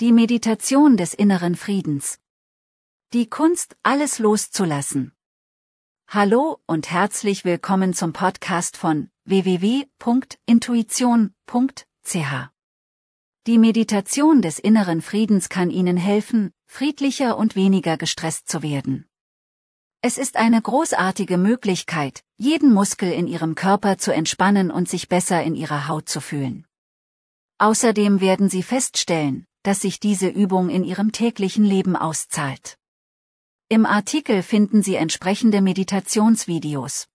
Die Meditation des inneren Friedens. Die Kunst, alles loszulassen. Hallo und herzlich willkommen zum Podcast von www.intuition.ch. Die Meditation des inneren Friedens kann Ihnen helfen, friedlicher und weniger gestresst zu werden. Es ist eine großartige Möglichkeit, jeden Muskel in Ihrem Körper zu entspannen und sich besser in Ihrer Haut zu fühlen. Außerdem werden Sie feststellen, dass sich diese Übung in Ihrem täglichen Leben auszahlt. Im Artikel finden Sie entsprechende Meditationsvideos.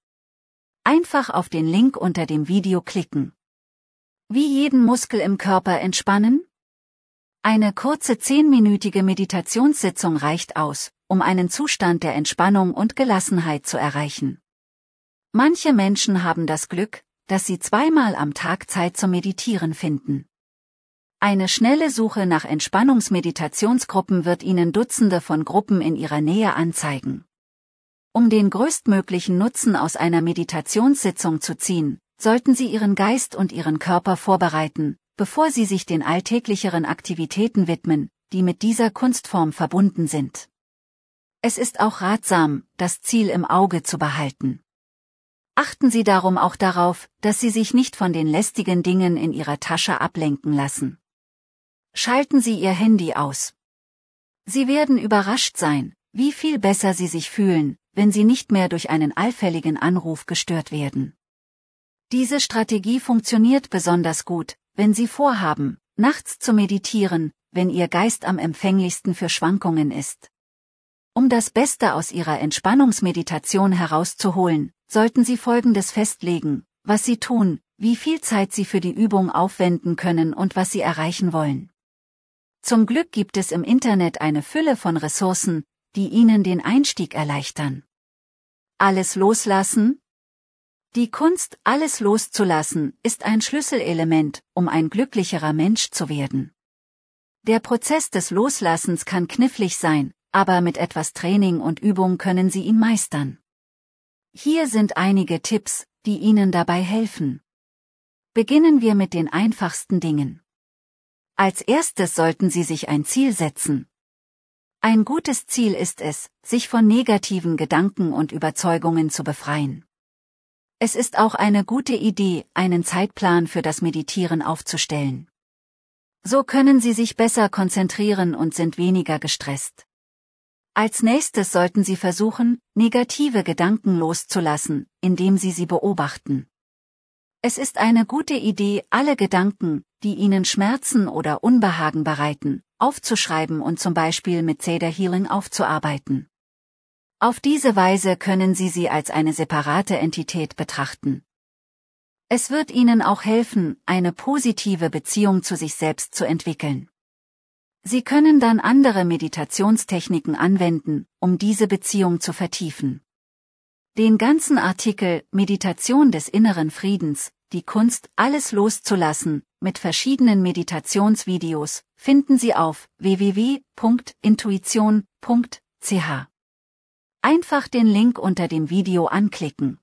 Einfach auf den Link unter dem Video klicken. Wie jeden Muskel im Körper entspannen? Eine kurze zehnminütige Meditationssitzung reicht aus, um einen Zustand der Entspannung und Gelassenheit zu erreichen. Manche Menschen haben das Glück, dass sie zweimal am Tag Zeit zum Meditieren finden. Eine schnelle Suche nach Entspannungsmeditationsgruppen wird Ihnen Dutzende von Gruppen in Ihrer Nähe anzeigen. Um den größtmöglichen Nutzen aus einer Meditationssitzung zu ziehen, sollten Sie Ihren Geist und Ihren Körper vorbereiten, bevor Sie sich den alltäglicheren Aktivitäten widmen, die mit dieser Kunstform verbunden sind. Es ist auch ratsam, das Ziel im Auge zu behalten. Achten Sie darum auch darauf, dass Sie sich nicht von den lästigen Dingen in Ihrer Tasche ablenken lassen. Schalten Sie Ihr Handy aus. Sie werden überrascht sein, wie viel besser Sie sich fühlen, wenn Sie nicht mehr durch einen allfälligen Anruf gestört werden. Diese Strategie funktioniert besonders gut, wenn Sie vorhaben, nachts zu meditieren, wenn Ihr Geist am empfänglichsten für Schwankungen ist. Um das Beste aus Ihrer Entspannungsmeditation herauszuholen, sollten Sie Folgendes festlegen, was Sie tun, wie viel Zeit Sie für die Übung aufwenden können und was Sie erreichen wollen. Zum Glück gibt es im Internet eine Fülle von Ressourcen, die Ihnen den Einstieg erleichtern. Alles loslassen? Die Kunst, alles loszulassen, ist ein Schlüsselelement, um ein glücklicherer Mensch zu werden. Der Prozess des Loslassens kann knifflig sein, aber mit etwas Training und Übung können Sie ihn meistern. Hier sind einige Tipps, die Ihnen dabei helfen. Beginnen wir mit den einfachsten Dingen. Als erstes sollten Sie sich ein Ziel setzen. Ein gutes Ziel ist es, sich von negativen Gedanken und Überzeugungen zu befreien. Es ist auch eine gute Idee, einen Zeitplan für das Meditieren aufzustellen. So können Sie sich besser konzentrieren und sind weniger gestresst. Als nächstes sollten Sie versuchen, negative Gedanken loszulassen, indem Sie sie beobachten. Es ist eine gute Idee, alle Gedanken, die Ihnen Schmerzen oder Unbehagen bereiten, aufzuschreiben und zum Beispiel mit Cedar Healing aufzuarbeiten. Auf diese Weise können Sie sie als eine separate Entität betrachten. Es wird Ihnen auch helfen, eine positive Beziehung zu sich selbst zu entwickeln. Sie können dann andere Meditationstechniken anwenden, um diese Beziehung zu vertiefen. Den ganzen Artikel Meditation des inneren Friedens, die Kunst, alles loszulassen, mit verschiedenen Meditationsvideos, finden Sie auf www.intuition.ch. Einfach den Link unter dem Video anklicken.